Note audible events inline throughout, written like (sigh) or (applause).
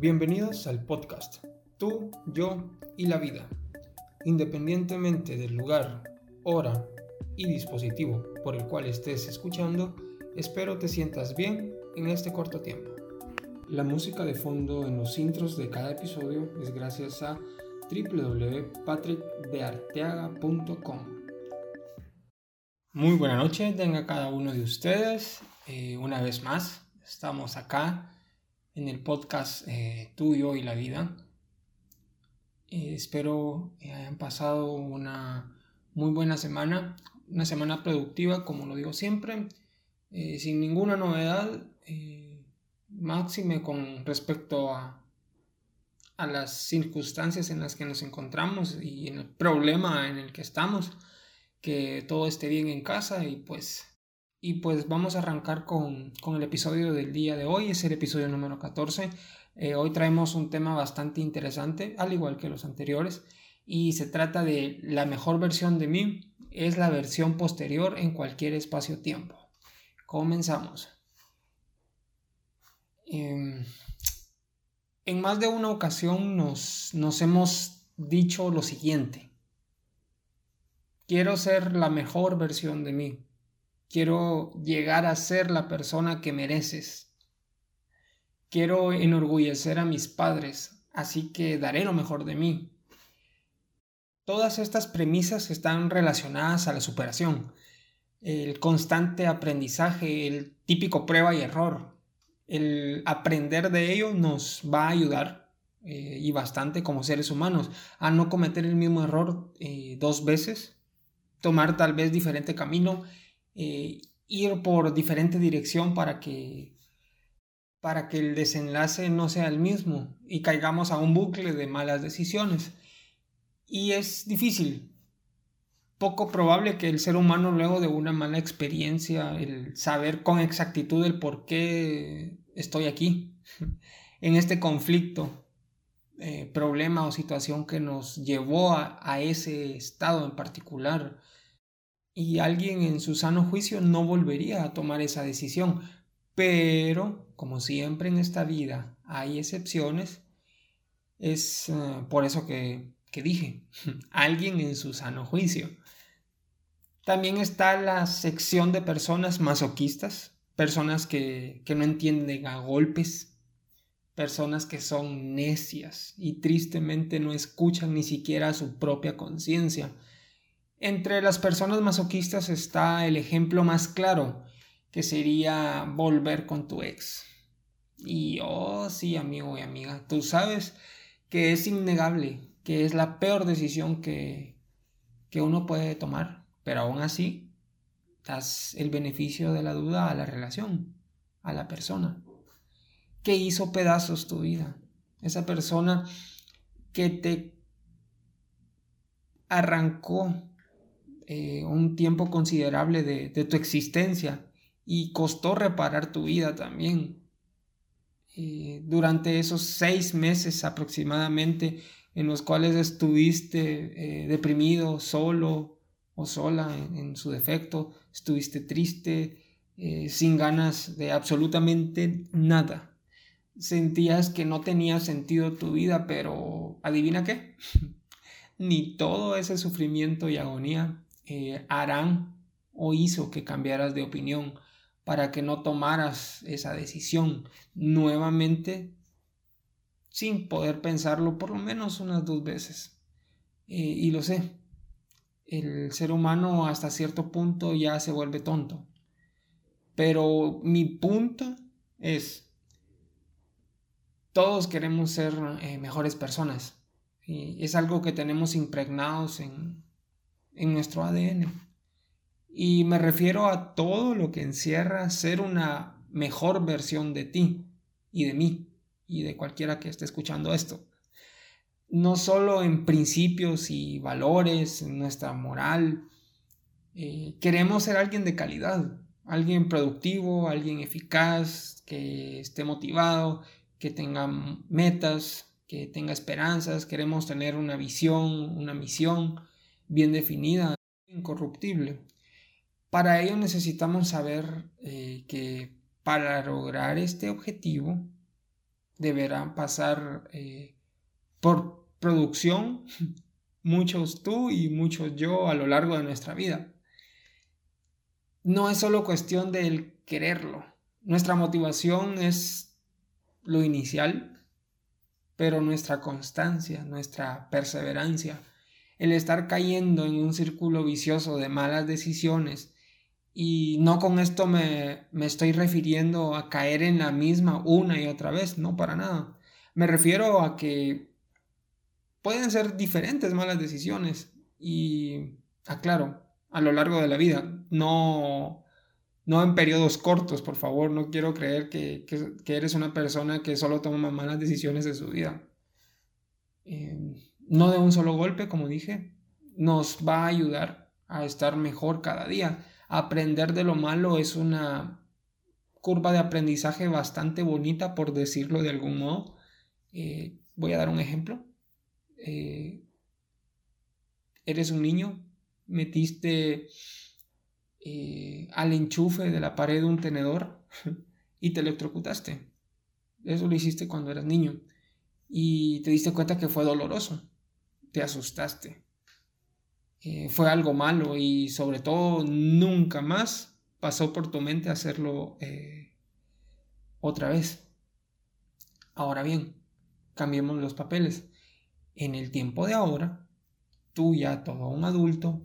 Bienvenidos al podcast Tú, yo y la vida. Independientemente del lugar, hora y dispositivo por el cual estés escuchando, espero te sientas bien en este corto tiempo. La música de fondo en los intros de cada episodio es gracias a www.patrickdearteaga.com. Muy buena noche, tenga cada uno de ustedes. Eh, una vez más, estamos acá en el podcast eh, Tuyo y la Vida. Eh, espero que hayan pasado una muy buena semana, una semana productiva, como lo digo siempre, sin ninguna novedad máxime con respecto a, a las circunstancias en las que nos encontramos y en el problema en el que estamos, que todo esté bien en casa y pues, y pues vamos a arrancar con, con el episodio del día de hoy, es el episodio número 14. Eh, hoy traemos un tema bastante interesante, al igual que los anteriores, y se trata de la mejor versión de mí, es la versión posterior en cualquier espacio-tiempo. Comenzamos. Em, en más de una ocasión nos, nos hemos dicho lo siguiente. Quiero ser la mejor versión de mí. Quiero llegar a ser la persona que mereces. Quiero enorgullecer a mis padres, así que daré lo mejor de mí. Todas estas premisas están relacionadas a la superación, el constante aprendizaje, el típico prueba y error, el aprender de ello nos va a ayudar eh, y bastante como seres humanos a no cometer el mismo error eh, dos veces, tomar tal vez diferente camino, eh, ir por diferente dirección para que para que el desenlace no sea el mismo y caigamos a un bucle de malas decisiones. Y es difícil, poco probable que el ser humano luego de una mala experiencia, el saber con exactitud el por qué estoy aquí, (laughs) en este conflicto, eh, problema o situación que nos llevó a, a ese estado en particular. Y alguien en su sano juicio no volvería a tomar esa decisión. Pero, como siempre en esta vida hay excepciones, es eh, por eso que, que dije, (laughs) alguien en su sano juicio. También está la sección de personas masoquistas, personas que, no entienden a golpes, personas que son necias y tristemente no escuchan ni siquiera a su propia conciencia. Entre las personas masoquistas está el ejemplo más claro, que sería volver con tu ex. Y oh sí, amigo y amiga, tú sabes que es innegable, que es la peor decisión que, que uno puede tomar pero aún así, das el beneficio de la duda a la relación, a la persona. Que hizo pedazos tu vida. Esa persona que te arrancó eh, un tiempo considerable de, tu existencia y costó reparar tu vida también. Eh, durante esos seis meses aproximadamente en los cuales estuviste eh, deprimido, solo, o sola en, su defecto, estuviste triste, sin ganas de absolutamente nada. Sentías que no tenía sentido tu vida, pero adivina qué, (laughs) ni todo ese sufrimiento y agonía eh, harán o hizo que cambiaras de opinión para que no tomaras esa decisión nuevamente sin poder pensarlo por lo menos unas dos veces. Eh, y lo sé, el ser humano hasta cierto punto ya se vuelve tonto. Pero mi punto es, todos queremos ser eh, mejores personas. Y es algo que tenemos impregnados en, en nuestro ADN. Y me refiero a todo lo que encierra ser una mejor versión de ti y de mí y de cualquiera que esté escuchando esto no solo en principios y valores, en nuestra moral. Eh, queremos ser alguien de calidad, alguien productivo, alguien eficaz, que esté motivado, que tenga metas, que tenga esperanzas. Queremos tener una visión, una misión bien definida, incorruptible. Para ello necesitamos saber eh, que para lograr este objetivo deberán pasar eh, por producción, (laughs) muchos tú y muchos yo a lo largo de nuestra vida. No es solo cuestión del quererlo. Nuestra motivación es lo inicial, pero nuestra constancia, nuestra perseverancia, el estar cayendo en un círculo vicioso de malas decisiones, y no con esto me, me, estoy refiriendo a caer en la misma una y otra vez, no para nada. Me refiero a que pueden ser diferentes malas decisiones y, aclaro, a lo largo de la vida, no, no en periodos cortos, por favor, no quiero creer que, que, eres una persona que solo toma malas decisiones de su vida. Eh, no de un solo golpe, como dije, nos va a ayudar a estar mejor cada día aprender de lo malo es una curva de aprendizaje bastante bonita, por decirlo de algún modo. Eh, voy a dar un ejemplo. Eh, eres un niño, metiste eh, al enchufe de la pared un tenedor (laughs) y te electrocutaste. Eso lo hiciste cuando eras niño y te diste cuenta que fue doloroso. Te asustaste. Eh, fue algo malo y sobre todo nunca más pasó por tu mente hacerlo eh, otra vez. Ahora bien, cambiemos los papeles. En el tiempo de ahora, tú ya todo un adulto,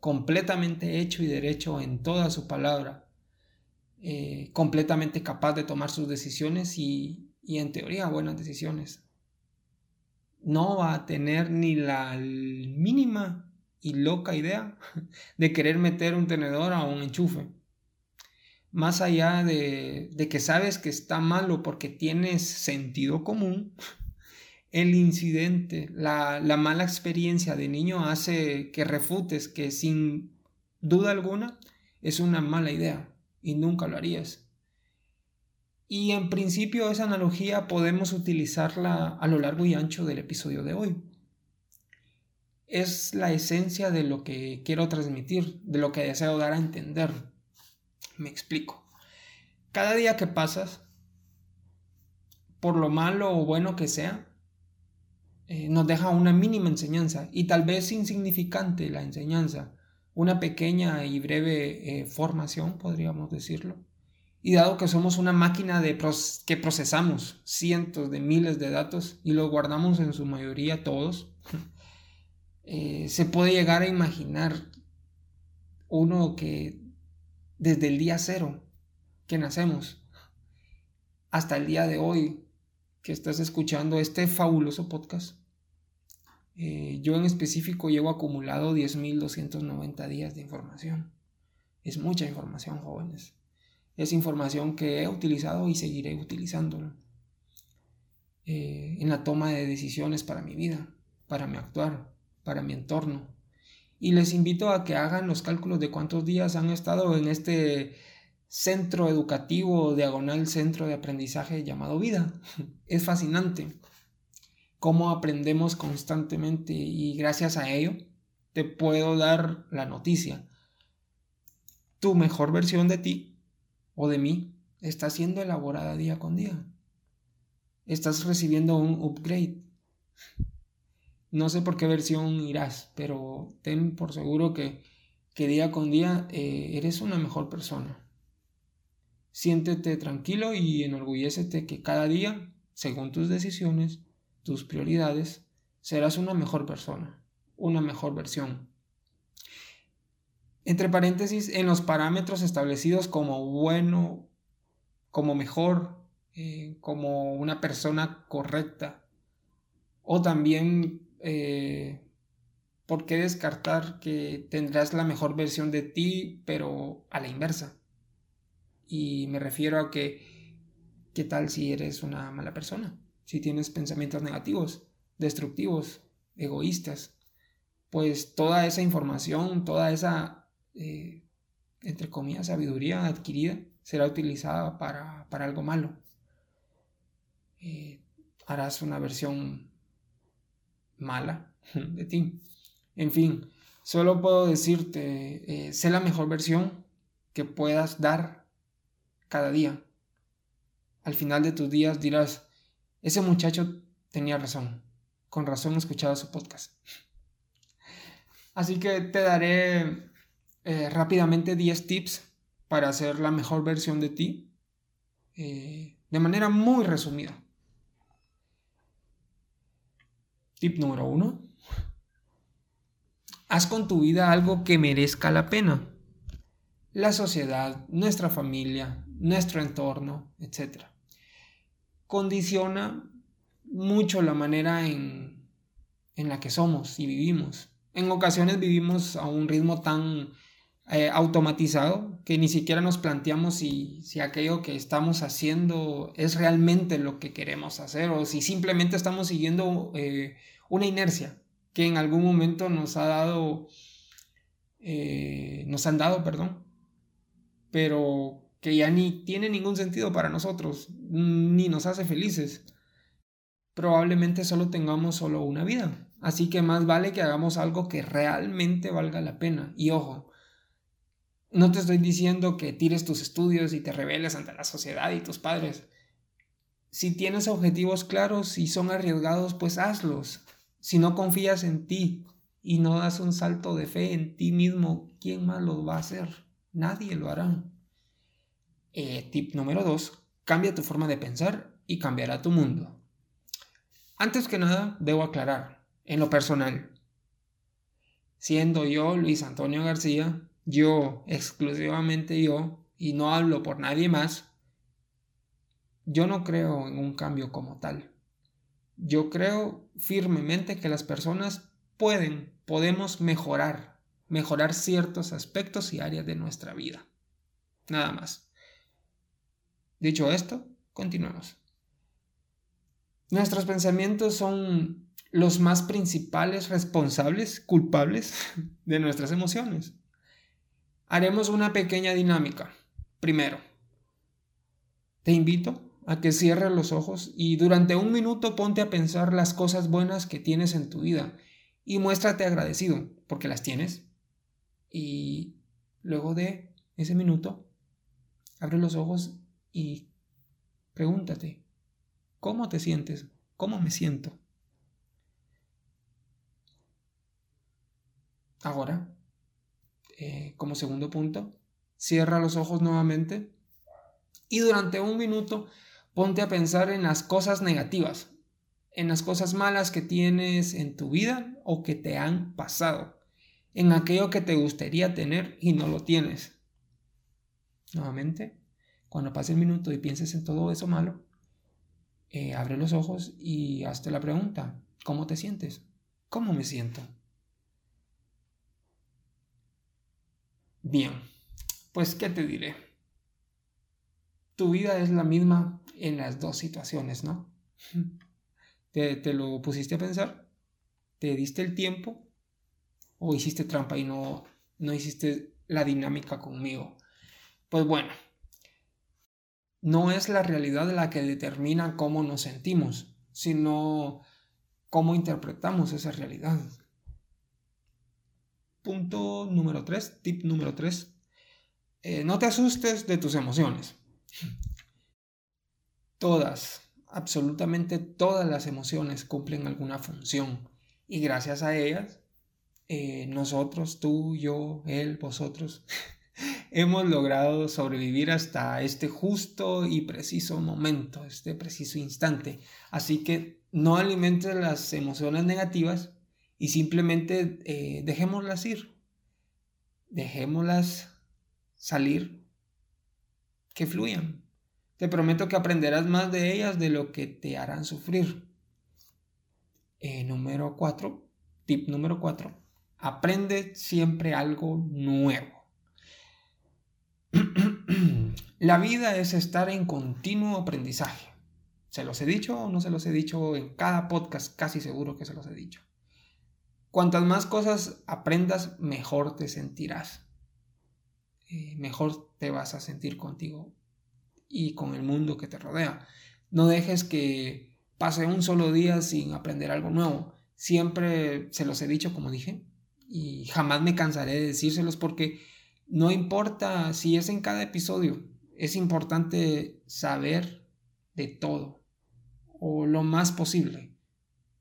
completamente hecho y derecho en toda su palabra, eh, completamente capaz de tomar sus decisiones y, y en teoría buenas decisiones. No va a tener ni la mínima y loca idea (laughs) de querer meter un tenedor a un enchufe. Más allá de, que sabes que está malo porque tienes sentido común, (laughs) el incidente, la, la mala experiencia de niño hace que refutes que sin duda alguna es una mala idea y nunca lo harías. Y en principio esa analogía podemos utilizarla a lo largo y ancho del episodio de hoy es la esencia de lo que quiero transmitir, de lo que deseo dar a entender. Me explico. Cada día que pasas, por lo malo o bueno que sea, eh, nos deja una mínima enseñanza y tal vez insignificante la enseñanza, una pequeña y breve eh, formación, podríamos decirlo. Y dado que somos una máquina de que procesamos cientos de miles de datos y los guardamos en su mayoría todos, (laughs) eh, se puede llegar a imaginar uno que desde el día cero que nacemos hasta el día de hoy que estás escuchando este fabuloso podcast, eh, yo en específico llevo acumulado 10.290 días de información. Es mucha información, jóvenes. Es información que he utilizado y seguiré utilizándolo eh, en la toma de decisiones para mi vida, para mi actuar, para mi entorno. Y les invito a que hagan los cálculos de cuántos días han estado en este centro educativo diagonal centro de aprendizaje llamado vida. (laughs) Es fascinante cómo aprendemos constantemente y gracias a ello te puedo dar la noticia. Tu mejor versión de ti o de mí está siendo elaborada día con día. Estás recibiendo un upgrade. No sé por qué versión irás, pero ten por seguro que, que día con día eh, eres una mejor persona. Siéntete tranquilo y enorgullécete que cada día, según tus decisiones, tus prioridades, serás una mejor persona, una mejor versión. Entre paréntesis, en los parámetros establecidos como bueno, como mejor, eh, como una persona correcta, o también eh, ¿por qué descartar que tendrás la mejor versión de ti, pero a la inversa? Y me refiero a que, ¿qué tal si eres una mala persona? Si tienes pensamientos negativos, destructivos, egoístas, pues toda esa información, toda esa, eh, entre comillas, sabiduría adquirida será utilizada para, algo malo. Eh, harás una versión mala (laughs) de ti. En fin, solo puedo decirte, eh, sé la mejor versión que puedas dar cada día. Al final de tus días dirás, ese muchacho tenía razón. Con razón he escuchado su podcast. (laughs) Así que te daré eh, rápidamente 10 tips para hacer la mejor versión de ti. Eh, de manera muy resumida. Tip número 1. Haz con tu vida algo que merezca la pena. La sociedad, nuestra familia, nuestro entorno, etc. Condiciona mucho la manera en, en la que somos y vivimos. En ocasiones vivimos a un ritmo tan eh, automatizado que ni siquiera nos planteamos si, si aquello que estamos haciendo es realmente lo que queremos hacer o si simplemente estamos siguiendo eh, una inercia que en algún momento nos ha dado, eh, nos han dado, perdón, pero que ya ni tiene ningún sentido para nosotros, ni nos hace felices. Probablemente solo tengamos solo una vida, así que más vale que hagamos algo que realmente valga la pena. Y ojo, no te estoy diciendo que tires tus estudios y te rebeles ante la sociedad y tus padres. Si tienes objetivos claros y son arriesgados, pues hazlos. Si no confías en ti y no das un salto de fe en ti mismo, ¿quién más lo va a hacer? Nadie lo hará. Eh, tip número 2. Cambia tu forma de pensar y cambiará tu mundo. Antes que nada, debo aclarar, en lo personal, siendo yo Luis Antonio García, yo, exclusivamente yo, y no hablo por nadie más, yo no creo en un cambio como tal. Yo creo firmemente que las personas pueden, podemos mejorar, mejorar ciertos aspectos y áreas de nuestra vida. Nada más. Dicho esto, continuemos. Nuestros pensamientos son los más principales responsables, culpables (laughs) de nuestras emociones haremos una pequeña dinámica. Primero, te invito a que cierres los ojos y durante un minuto ponte a pensar las cosas buenas que tienes en tu vida y muéstrate agradecido porque las tienes. Y luego de ese minuto, abre los ojos y pregúntate, ¿cómo te sientes? ¿Cómo me siento? Ahora, eh, como segundo punto, cierra los ojos nuevamente y durante un minuto ponte a pensar en las cosas negativas, en las cosas malas que tienes en tu vida o que te han pasado, en aquello que te gustaría tener y no lo tienes. Nuevamente, cuando pase el minuto y pienses en todo eso malo, eh, abre los ojos y hazte la pregunta, ¿cómo te sientes? ¿Cómo me siento? Bien, pues ¿qué te diré? Tu vida es la misma en las dos situaciones, ¿no? (laughs) ¿Te, te lo pusiste a pensar? ¿Te diste el tiempo? ¿O hiciste trampa y no, no hiciste la dinámica conmigo? Pues bueno, no es la realidad la que determina cómo nos sentimos, sino cómo interpretamos esa realidad. Punto número 3, tip número 3. Eh, no te asustes de tus emociones. Todas, absolutamente todas las emociones cumplen alguna función y gracias a ellas, eh, nosotros, tú, yo, él, vosotros, (laughs) hemos logrado sobrevivir hasta este justo y preciso momento, este preciso instante. Así que no alimentes las emociones negativas y simplemente eh, dejémoslas ir, dejémoslas salir, que fluyan. Te prometo que aprenderás más de ellas de lo que te harán sufrir. Eh, número 4, tip número 4, aprende siempre algo nuevo. (clears throat) La vida es estar en continuo aprendizaje. ¿Se los he dicho o no se los he dicho en cada podcast? Casi seguro que se los he dicho. Cuantas más cosas aprendas, mejor te sentirás. Eh, mejor te vas a sentir contigo y con el mundo que te rodea. No dejes que pase un solo día sin aprender algo nuevo. Siempre se los he dicho, como dije, y jamás me cansaré de decírselos porque no importa si es en cada episodio, es importante saber de todo o lo más posible.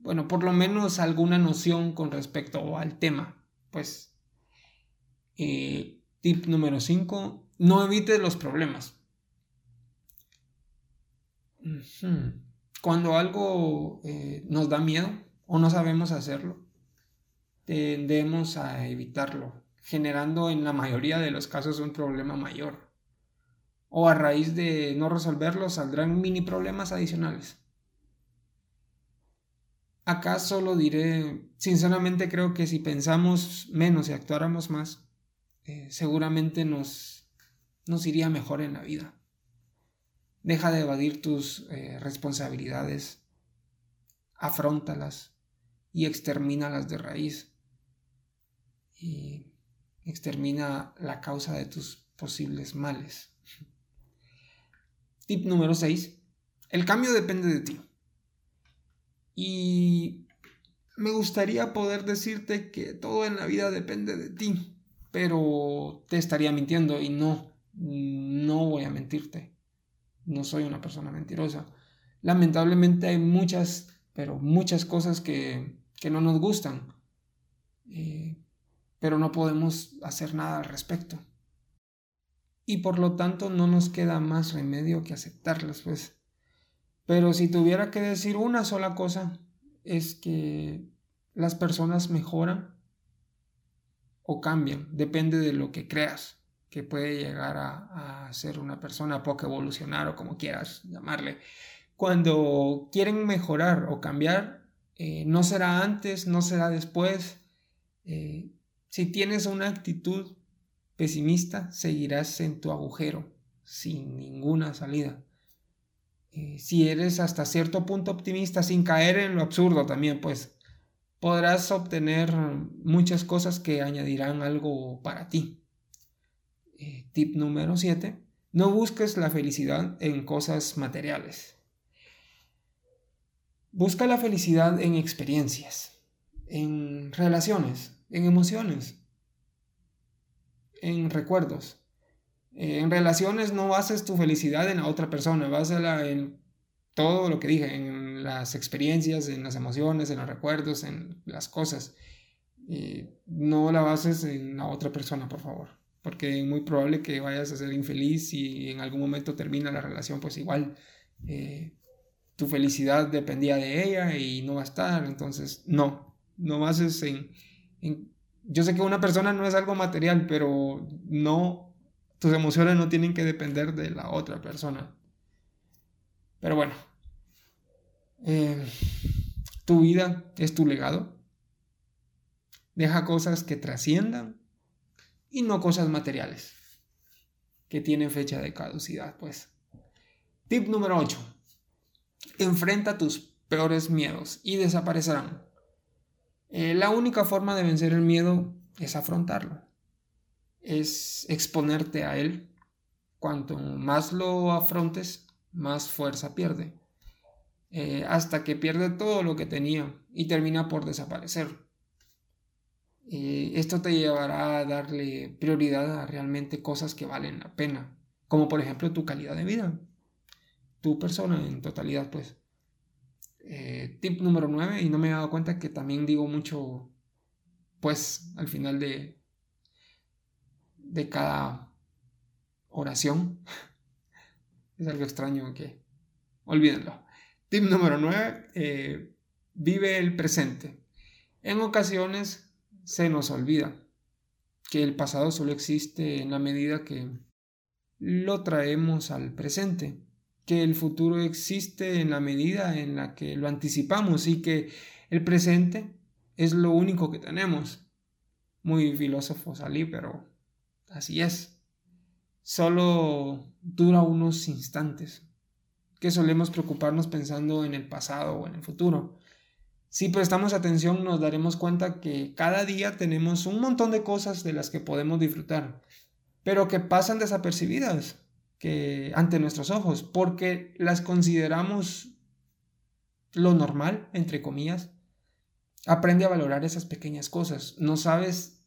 Bueno, por lo menos alguna noción con respecto al tema. Pues, eh, tip número 5, no evites los problemas. Cuando algo eh, nos da miedo o no sabemos hacerlo, tendemos a evitarlo, generando en la mayoría de los casos un problema mayor o a raíz de no resolverlo saldrán mini problemas adicionales. Acá solo diré, sinceramente creo que si pensamos menos y actuáramos más, eh, seguramente nos, nos iría mejor en la vida. Deja de evadir tus eh, responsabilidades, afrontalas y extermínalas de raíz. Y extermina la causa de tus posibles males. Tip número 6. El cambio depende de ti. Y me gustaría poder decirte que todo en la vida depende de ti, pero te estaría mintiendo y no, no voy a mentirte. No soy una persona mentirosa. Lamentablemente hay muchas, pero muchas cosas que, no nos gustan, eh, pero no podemos hacer nada al respecto y por lo tanto no nos queda más remedio que aceptarlas, pues. Pero si tuviera que decir una sola cosa, es que las personas mejoran o cambian, depende de lo que creas, que puede llegar a, ser una persona poco evolucionar o como quieras llamarle. Cuando quieren mejorar o cambiar, eh, no será antes, no será después. Eh, si tienes una actitud pesimista, seguirás en tu agujero, sin ninguna salida. Eh, si eres hasta cierto punto optimista, sin caer en lo absurdo también, pues podrás obtener muchas cosas que añadirán algo para ti. Eh, tip número 7. No busques la felicidad en cosas materiales. Busca la felicidad en experiencias, en relaciones, en emociones en recuerdos. Eh, en relaciones no bases tu felicidad en la otra persona, básala en todo lo que dije, en las experiencias, en las emociones, en los recuerdos, en las cosas. no la bases en la otra persona, por favor, porque es muy probable que vayas a ser infeliz y en algún momento termina la relación, pues igual eh, tu felicidad dependía de ella y no va a estar, entonces no, no bases en, en yo sé que una persona no es algo material, pero no, tus emociones no tienen que depender de la otra persona. Pero bueno, eh, tu vida es tu legado. Deja cosas que trasciendan y no cosas materiales que tienen fecha de caducidad, pues. Tip número 8. Enfrenta tus peores miedos y desaparecerán. Eh, la única forma de vencer el miedo es afrontarlo, es exponerte a él. Cuanto más lo afrontes, más fuerza pierde, eh, hasta que pierde todo lo que tenía y termina por desaparecer. Eh, esto te llevará a darle prioridad a realmente cosas que valen la pena, como por ejemplo tu calidad de vida, tu persona en totalidad, pues. Eh, tip número 9, y no me he dado cuenta que también digo mucho, pues, al final de, de cada oración. (laughs) es algo extraño que, olvídenlo. Tip número 9, eh, vive el presente. En ocasiones se nos olvida que el pasado solo existe en la medida que lo traemos al presente que el futuro existe en la medida en la que lo anticipamos y que el presente es lo único que tenemos. Muy filósofo salí, pero así es. Solo dura unos instantes, que solemos preocuparnos pensando en el pasado o en el futuro. Si prestamos atención nos daremos cuenta que cada día tenemos un montón de cosas de las que podemos disfrutar, pero que pasan desapercibidas que ante nuestros ojos, porque las consideramos lo normal, entre comillas. Aprende a valorar esas pequeñas cosas. No sabes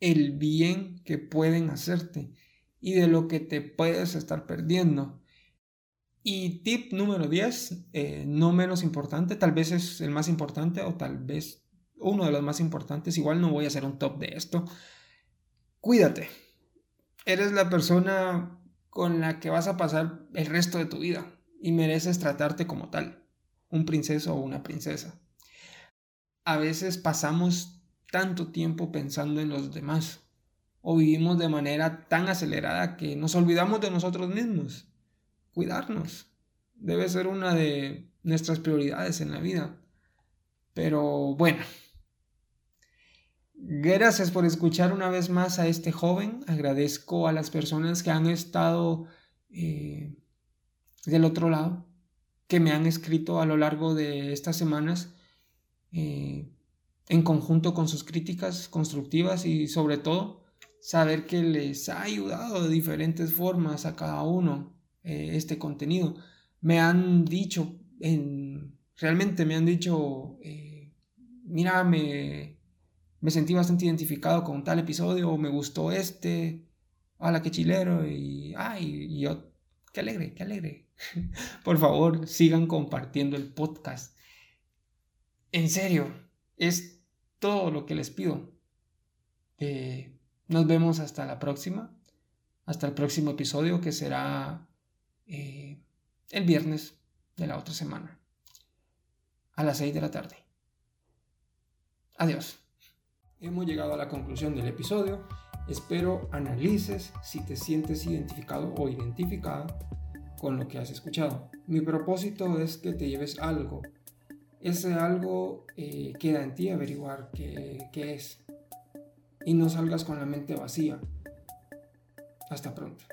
el bien que pueden hacerte y de lo que te puedes estar perdiendo. Y tip número 10, eh, no menos importante, tal vez es el más importante o tal vez uno de los más importantes, igual no voy a hacer un top de esto. Cuídate. Eres la persona con la que vas a pasar el resto de tu vida y mereces tratarte como tal, un princeso o una princesa. A veces pasamos tanto tiempo pensando en los demás o vivimos de manera tan acelerada que nos olvidamos de nosotros mismos. Cuidarnos debe ser una de nuestras prioridades en la vida. Pero bueno, gracias por escuchar una vez más a este joven. Agradezco a las personas que han estado eh, del otro lado, que me han escrito a lo largo de estas semanas. Eh, en conjunto con sus críticas constructivas y sobre todo saber que les ha ayudado de diferentes formas a cada uno eh, este contenido. Me han dicho, en, realmente me han dicho, eh, mira, me, sentí bastante identificado con tal episodio, me gustó este, la que chilero, y, ay, y yo, qué alegre, qué alegre. (laughs) Por favor, sigan compartiendo el podcast. En serio, es todo lo que les pido. Eh, nos vemos hasta la próxima, hasta el próximo episodio que será eh, el viernes de la otra semana, a las 6 de la tarde. Adiós. Hemos llegado a la conclusión del episodio. Espero analices si te sientes identificado o identificada con lo que has escuchado. Mi propósito es que te lleves algo. Ese algo eh, queda en ti averiguar qué, qué es y no salgas con la mente vacía. Hasta pronto.